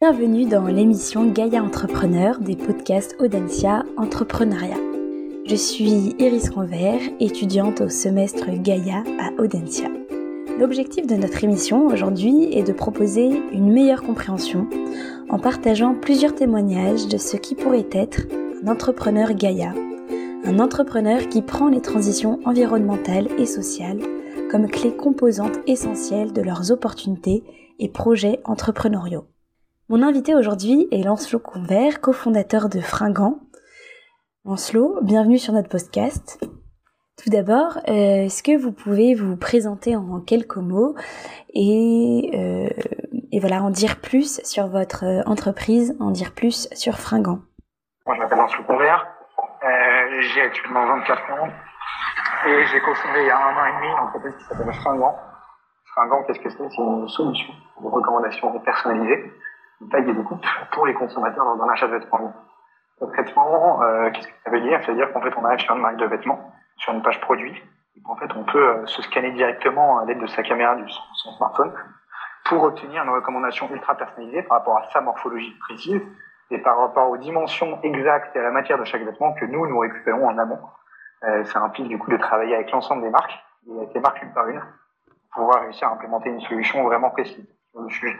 Bienvenue dans l'émission Gaïa Entrepreneur des podcasts Audencia Entrepreneuriat. Je suis Iris Renvers, étudiante au semestre Gaïa à Audencia. L'objectif de notre émission aujourd'hui est de proposer une meilleure compréhension en partageant plusieurs témoignages de ce qui pourrait être un entrepreneur Gaïa, un entrepreneur qui prend les transitions environnementales et sociales comme clé composante essentielle de leurs opportunités et projets entrepreneuriaux. Mon invité aujourd'hui est Lancelot Convert, cofondateur de Fringant. Lancelot, bienvenue sur notre podcast. Tout d'abord, euh, est-ce que vous pouvez vous présenter en quelques mots et, euh, et voilà, en dire plus sur votre euh, entreprise, en dire plus sur Fringant? Moi, je m'appelle Lancelot Convert, j'ai actuellement 24 ans et j'ai cofondé il y a un an et demi une entreprise qui s'appelle Fringant. Fringant, qu'est-ce que c'est? C'est une solution de recommandation personnalisée taille des coupes pour les consommateurs dans, l'achat de vêtements. Concrètement, euh, qu'est-ce que ça veut dire? Ça veut dire qu'en fait, on arrive sur une marque de vêtements, sur une page produit, et qu'en fait, on peut euh, se scanner directement à l'aide de sa caméra du son, smartphone pour obtenir une recommandation ultra personnalisée par rapport à sa morphologie précise et par rapport aux dimensions exactes et à la matière de chaque vêtement que nous, nous récupérons en amont. Euh, ça implique du coup de travailler avec l'ensemble des marques, et avec les marques une par une, pour pouvoir réussir à implémenter une solution vraiment précise sur le sujet.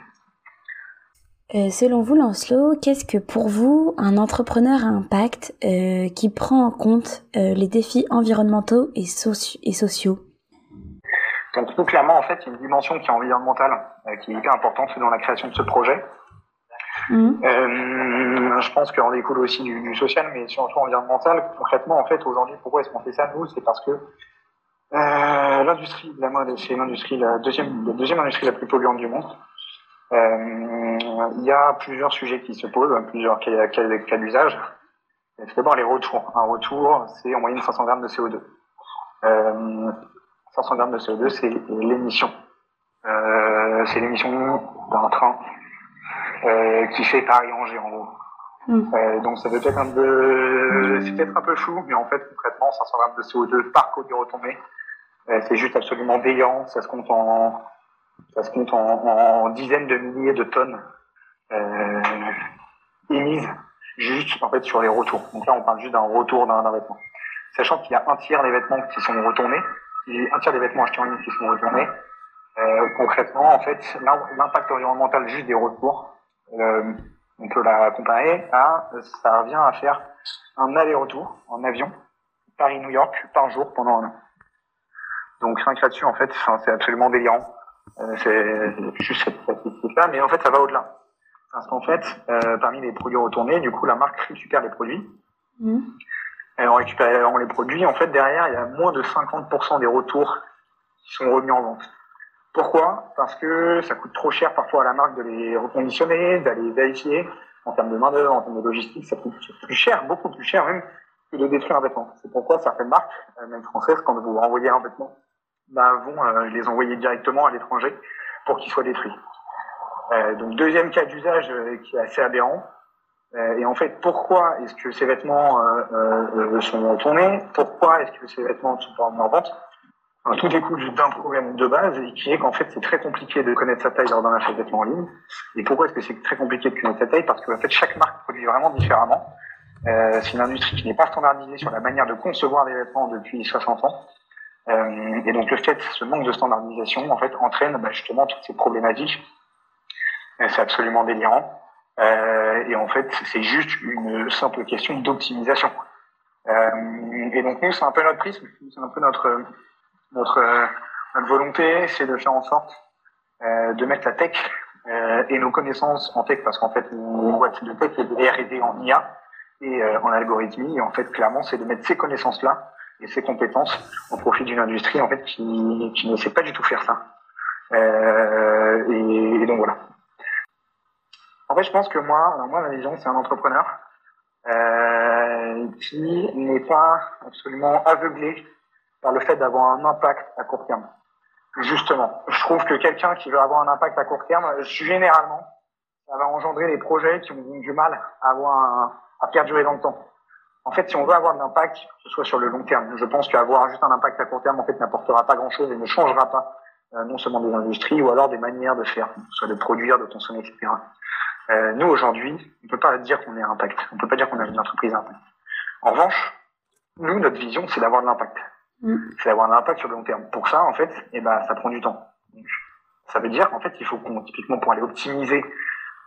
Euh, selon vous, Lancelot, qu'est-ce que pour vous un entrepreneur à impact euh, qui prend en compte euh, les défis environnementaux et, et sociaux? Donc nous, clairement, en fait, il y a une dimension qui est environnementale, qui est hyper importante dans la création de ce projet. Mmh. je pense qu'en découle aussi du, social, mais surtout environnemental. Concrètement, en fait, aujourd'hui, pourquoi est-ce qu'on fait ça, nous? C'est parce que l'industrie de la mode, c'est l'industrie, la deuxième, la deuxième industrie la plus polluante du monde. Euh, il y a plusieurs sujets qui se posent, plusieurs cas, cas, d'usage. C'est d'abord les retours. Un retour, c'est en moyenne 500 grammes de CO2. Euh, 500 grammes de CO2, c'est l'émission. Euh, c'est l'émission d'un train euh, qui fait Paris-Angers en gros. Mm. Euh, donc ça peut être un peu, c'est peut-être un peu flou, mais en fait concrètement 500 grammes de CO2 par côte de retombée, euh, c'est juste absolument déliant. Ça se compte en ça se compte en, dizaines de milliers de tonnes euh, émises juste en fait sur les retours. Donc là, on parle juste d'un retour d'un vêtement. Sachant qu'il y a un tiers des vêtements qui sont retournés, et un tiers des vêtements achetés en ligne qui sont retournés. Euh, concrètement, en fait, l'impact environnemental juste des retours, euh, on peut la comparer à, ça revient à faire un aller-retour en avion Paris-New York par jour pendant un an. Donc rien que là-dessus, en fait, c'est absolument délirant. Euh, c'est juste cette statistique-là, mais en fait, ça va au-delà. Parce qu'en fait, euh, parmi les produits retournés, du coup, la marque récupère les produits. Mmh. Et en récupérant les produits, en fait, derrière, il y a moins de 50% des retours qui sont remis en vente. Pourquoi? Parce que ça coûte trop cher parfois à la marque de les reconditionner, d'aller vérifier en termes de main-d'œuvre, en termes de logistique, ça coûte plus cher, beaucoup plus cher même que de détruire un vêtement. C'est pourquoi certaines marques, même françaises, quand vous renvoyez un vêtement bah, vont euh, les envoyer directement à l'étranger pour qu'ils soient détruits. Euh, donc deuxième cas d'usage euh, qui est assez aberrant. et en fait, pourquoi est-ce que ces vêtements sont retournés? Pourquoi est-ce que ces vêtements ne sont pas en vente? Tout découle d'un problème de base et qui est qu'en fait c'est très compliqué de connaître sa taille lors d'un achat de vêtements en ligne. Et pourquoi est-ce que c'est très compliqué de connaître sa taille? Parce que en fait chaque marque produit vraiment différemment. Euh, c'est une industrie qui n'est pas standardisée sur la manière de concevoir des vêtements depuis 60 ans. Euh, et donc le fait, ce manque de standardisation, en fait, entraîne bah, justement toutes ces problématiques. C'est absolument délirant. Euh, et en fait, c'est juste une simple question d'optimisation. Euh, et donc nous, c'est un peu notre prisme, c'est un peu notre notre notre volonté, c'est de faire en sorte euh, de mettre la tech euh, et nos connaissances en tech, parce qu'en fait, une boîte de tech est de R&D en IA et en algorithmie. Et en fait, clairement, c'est de mettre ces connaissances-là et ses compétences au profit d'une industrie en fait qui, ne sait pas du tout faire ça. Euh, et, donc voilà. En fait, je pense que moi, alors moi, ma vision, c'est un entrepreneur euh, qui n'est pas absolument aveuglé par le fait d'avoir un impact à court terme. Justement, je trouve que quelqu'un qui veut avoir un impact à court terme, généralement, ça va engendrer des projets qui ont du mal à avoir à perdurer dans le temps. En fait, si on veut avoir de l'impact, que ce soit sur le long terme, je pense qu'avoir juste un impact à court terme, en fait, n'apportera pas grand-chose et ne changera pas euh, non seulement des industries ou alors des manières de faire, soit de produire, de consommer, etc. Euh, nous aujourd'hui, on peut pas dire qu'on est à impact. On peut pas dire qu'on a une entreprise à impact. En revanche, nous, notre vision, c'est d'avoir de l'impact. Mm. C'est d'avoir de l'impact sur le long terme. Pour ça, en fait, eh ben, ça prend du temps. ça veut dire qu'en fait, il faut qu'on, typiquement, pour aller optimiser,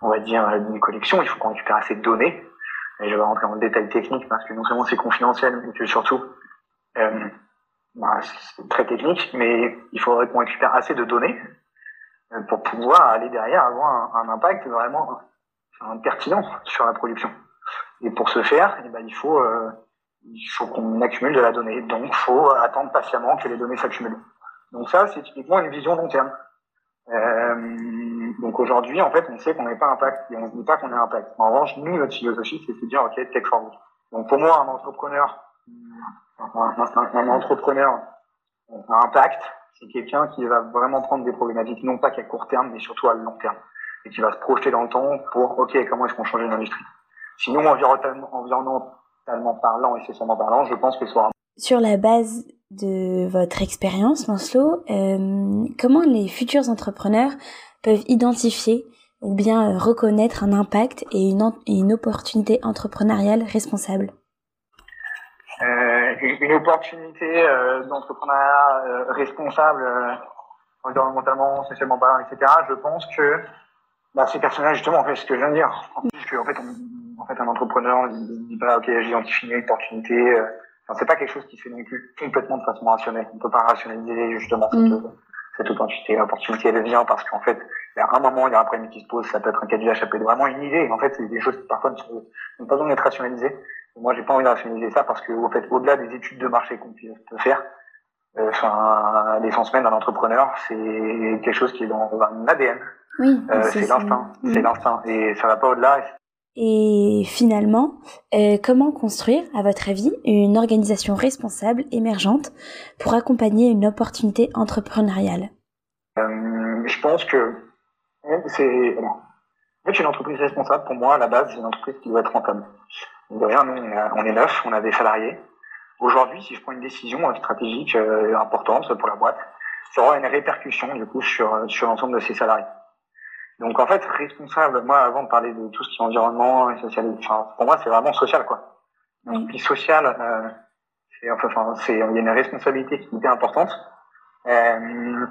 on va dire, une collection, il faut qu'on récupère assez de données. Et je vais rentrer dans le détail technique parce que non seulement c'est confidentiel, mais que surtout, euh, bah, c'est très technique, mais il faudrait qu'on récupère assez de données euh, pour pouvoir aller derrière avoir un, impact vraiment pertinent sur la production. Et pour ce faire, eh ben, il faut euh, il faut qu'on accumule de la donnée. Donc, il faut attendre patiemment que les données s'accumulent. Donc ça, c'est typiquement une vision long terme. Donc aujourd'hui, en fait, on sait qu'on n'est pas impact et on ne dit pas qu'on est impact. En revanche, nous, notre philosophie, c'est de dire, OK, take forward. Donc pour moi, un entrepreneur, un, entrepreneur à impact, c'est quelqu'un qui va vraiment prendre des problématiques, non pas qu'à court terme, mais surtout à long terme. Et qui va se projeter dans le temps pour, OK, comment est-ce qu'on change l'industrie Sinon, environnementalement parlant et socialement parlant, je pense que ce sera... Sur la base de votre expérience, Lancelot, euh, comment les futurs entrepreneurs peuvent identifier ou bien reconnaître un impact et une, une opportunité entrepreneuriale responsable euh, Une opportunité euh, d'entrepreneuriat euh, responsable, euh, environnementalement, socialement parlant, etc. Je pense que bah, ces personnages, justement, en fait, ce que je viens de dire, en plus, en fait, en fait, un entrepreneur, il dit pas, ok, j'identifie une opportunité. Euh, enfin, c'est pas quelque chose qui se fait non plus complètement de façon rationnelle. On peut pas rationaliser justement cette, mm. Cette opportunité. L'opportunité, elle vient parce qu'en fait, il y a un moment, il y a un problème qui se pose, ça peut être un cas d'usage, ça peut être vraiment une idée. En fait, c'est des choses qui parfois n'ont pas besoin d'être rationalisées. Moi, j'ai pas envie de rationaliser ça parce que, en fait, au-delà des études de marché qu'on peut faire, euh, enfin, l'essence même d'un entrepreneur, c'est quelque chose qui est dans un ADN. Oui, euh, c'est l'instinct, c'est l'instinct, et ça va pas au-delà. Et finalement, euh, comment construire, à votre avis, une organisation responsable, émergente, pour accompagner une opportunité entrepreneuriale? Euh, Je pense que c'est... En fait, une entreprise responsable, pour moi, à la base, c'est une entreprise qui doit être rentable. De rien, nous, on est neuf, on a des salariés. Aujourd'hui, si je prends une décision stratégique importante pour la boîte, ça aura une répercussion, du coup, sur, sur l'ensemble de ses salariés. Donc en fait, responsable, moi avant de parler de tout ce qui est environnement et social, enfin, pour moi c'est vraiment social quoi. Oui. Puis social, euh, c'est enfin, c'est il y a une responsabilité qui est hyper importante. Euh,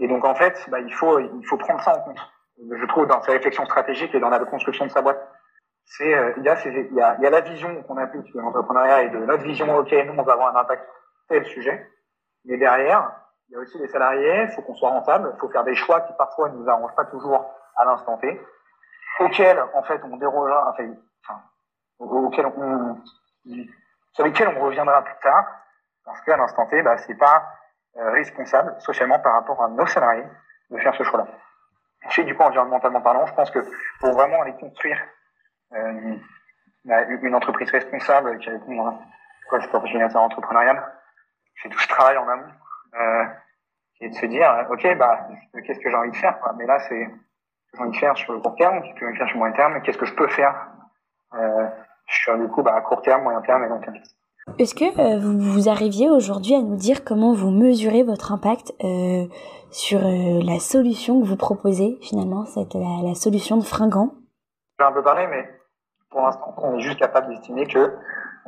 et donc en fait, bah, il faut il faut prendre ça en compte. Je trouve dans sa réflexion stratégique et dans la construction de sa boîte, c'est euh, il y a il y a, il y a la vision qu'on applique de l'entrepreneuriat et de notre vision. Ok, nous on va avoir un impact tel sujet, mais derrière il y a aussi les salariés, il faut qu'on soit rentable, il faut faire des choix qui parfois ne nous arrangent pas toujours à l'instant T, auxquels en fait on dérogera, enfin, auxquels on, sur lesquels on reviendra plus tard, parce qu'à l'instant T, bah, c'est pas euh, responsable socialement par rapport à nos salariés de faire ce choix-là. Ensuite, du coup, environnementalement parlant, je pense que pour vraiment aller construire euh, bah, une entreprise responsable qui répond à quoi opportunité entrepreneuriale, c'est tout ce travail en amont. Euh, et de se dire, ok, bah, qu'est-ce que j'ai envie de faire, quoi. Mais là, c'est, j'ai envie de faire sur le court terme, qu'est-ce que j'ai envie de faire sur le moyen terme, qu'est-ce que je peux faire, euh, sur, du coup, bah, à court terme, moyen terme et long terme. Est-ce que euh, vous, arriviez aujourd'hui à nous dire comment vous mesurez votre impact euh, sur euh, la solution que vous proposez finalement, cette, la, la solution de Fringant? J'ai un peu parlé, mais pour l'instant, on est juste capable d'estimer que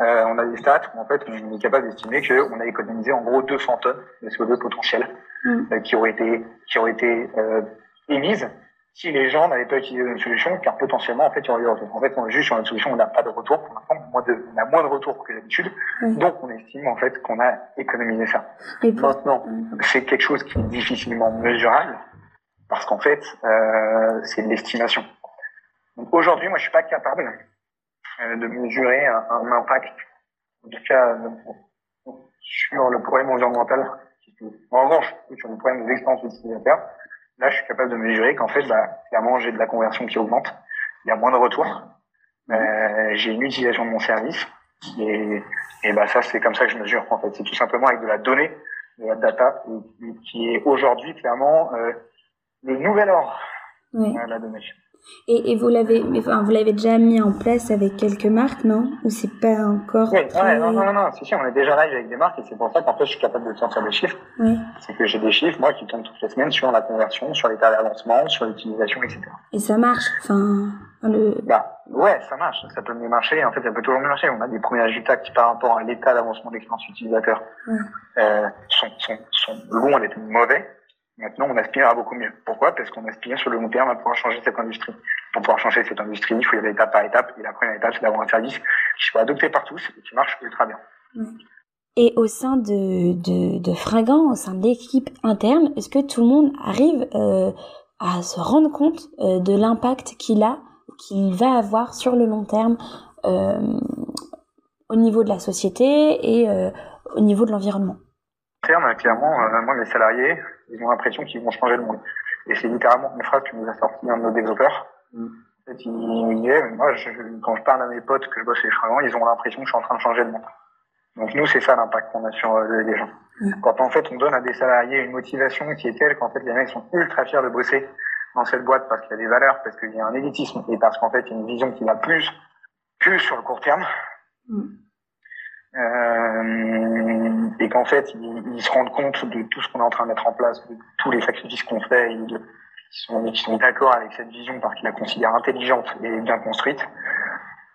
euh, on a des stats où en fait on est capable d'estimer qu'on a économisé en gros 200 tonnes de CO2 potentiel mm. euh, qui auraient été qui auraient été euh, émises si les gens n'avaient pas utilisé notre solution, car potentiellement en fait il y aurait eu retour. En fait, on est juste sur notre solution, on n'a pas de retour pour l'instant, on a moins de retour que d'habitude, mm. donc on estime en fait qu'on a économisé ça. Et Maintenant, mm. c'est quelque chose qui est difficilement mesurable parce qu'en fait euh, c'est de l'estimation. Donc aujourd'hui, moi je suis pas capable de mesurer un, un, impact, en tout cas euh, sur le problème environnemental. En revanche, sur le problème de l'expérience utilisateur, là, je suis capable de mesurer qu'en fait, bah, clairement, j'ai de la conversion qui augmente, il y a moins de retours, euh, j'ai une utilisation de mon service, et, et bah, ça, c'est comme ça que je mesure. En fait, c'est tout simplement avec de la donnée, de la data, qui est aujourd'hui clairement euh, le nouvel or, oui. la donnée. Et, vous l'avez, enfin, vous l'avez déjà mis en place avec quelques marques, non? Ou c'est pas encore Oui, non, non, non, si, si, on est déjà live avec des marques et c'est pour ça qu'en fait, je suis capable de sortir des chiffres. Oui. C'est que j'ai des chiffres, moi, qui tombent toutes les semaines sur la conversion, sur l'état d'avancement, sur l'utilisation, etc. Et ça marche, enfin, le... Bah, ouais, ça marche, ça peut mieux marcher, en fait, ça peut toujours mieux marcher. On a des premiers résultats qui, par rapport à l'état d'avancement de l'expérience utilisateur, euh, sont, sont, sont loin d'être mauvais Maintenant, on aspire à beaucoup mieux. Pourquoi? Parce qu'on aspire sur le long terme à pouvoir changer cette industrie. Pour pouvoir changer cette industrie, il faut y aller étape par étape. Et la première étape, c'est d'avoir un service qui soit adopté par tous et qui marche ultra bien. Et au sein de, de, Fringant, au sein de l'équipe interne, est-ce que tout le monde arrive euh, à se rendre compte euh, de l'impact qu'il a, qu'il va avoir sur le long terme euh, au niveau de la société et au niveau de l'environnement? Terme, clairement, euh, moi, mes salariés, ils ont l'impression qu'ils vont changer le monde. Et c'est littéralement une phrase que nous a sorti un de nos développeurs. Mm. En fait, il nous disait, moi, je, quand je parle à mes potes que je bosse chez Fragment, ils ont l'impression que je suis en train de changer le monde. Donc nous, c'est ça l'impact qu'on a sur euh, les gens. Mm. Quand en fait, on donne à des salariés une motivation qui est telle qu'en fait, les mecs sont ultra fiers de bosser dans cette boîte parce qu'il y a des valeurs, parce qu'il y a un élitisme et parce qu'en fait, il y a une vision qui va plus que sur le court terme. Mm. Euh, et qu'en fait, ils, se rendent compte de tout ce qu'on est en train de mettre en place, de tous les sacrifices qu'on fait, et ils sont, ils sont d'accord avec cette vision parce qu'ils la considèrent intelligente et bien construite.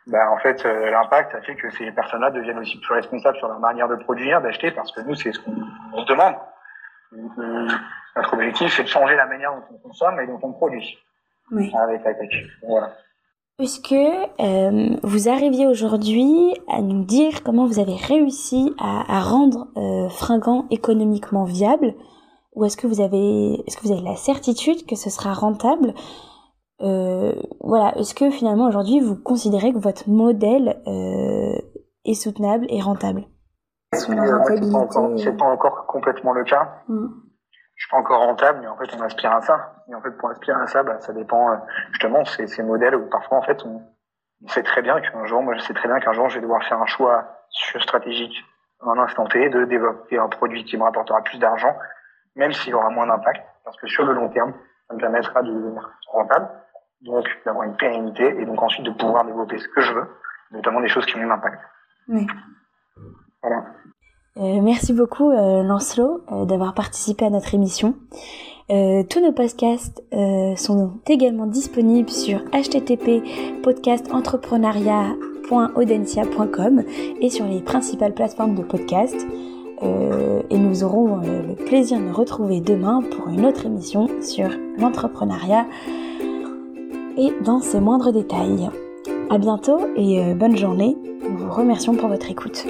Bah, en fait, euh, l'impact, ça fait que ces personnes-là deviennent aussi plus responsables sur leur manière de produire, d'acheter, parce que nous, c'est ce qu'on se demande. Euh, notre objectif, c'est de changer la manière dont on consomme et dont on produit oui. avec la tech. Voilà. Est-ce que euh, vous arriviez aujourd'hui à nous dire comment vous avez réussi à, à rendre euh, Fringant économiquement viable? Ou est-ce que vous avez est-ce que vous avez la certitude que ce sera rentable? Euh, voilà. Est-ce que finalement aujourd'hui vous considérez que votre modèle est soutenable et rentable? C'est pas, pas, encore complètement le cas. Mm je suis pas encore rentable, mais en fait, on aspire à ça. Et en fait, pour aspirer à ça, bah, ça dépend euh, justement ces, ces modèles où parfois, en fait, on, sait très bien qu'un jour, moi, je sais très bien qu'un jour, je vais devoir faire un choix stratégique en un instant T de développer un produit qui me rapportera plus d'argent, même s'il aura moins d'impact, parce que sur le long terme, ça me permettra de devenir rentable, donc d'avoir une pérennité et donc ensuite de pouvoir développer ce que je veux, notamment des choses qui ont un impact. Oui. Voilà. Euh, merci beaucoup euh, Lancelot euh, d'avoir participé à notre émission. tous nos podcasts sont également disponibles sur http podcastentrepreneuriat.audencia.com et sur les principales plateformes de podcast. et nous aurons le plaisir de nous retrouver demain pour une autre émission sur l'entrepreneuriat et dans ses moindres détails. À bientôt et bonne journée. Nous vous remercions pour votre écoute.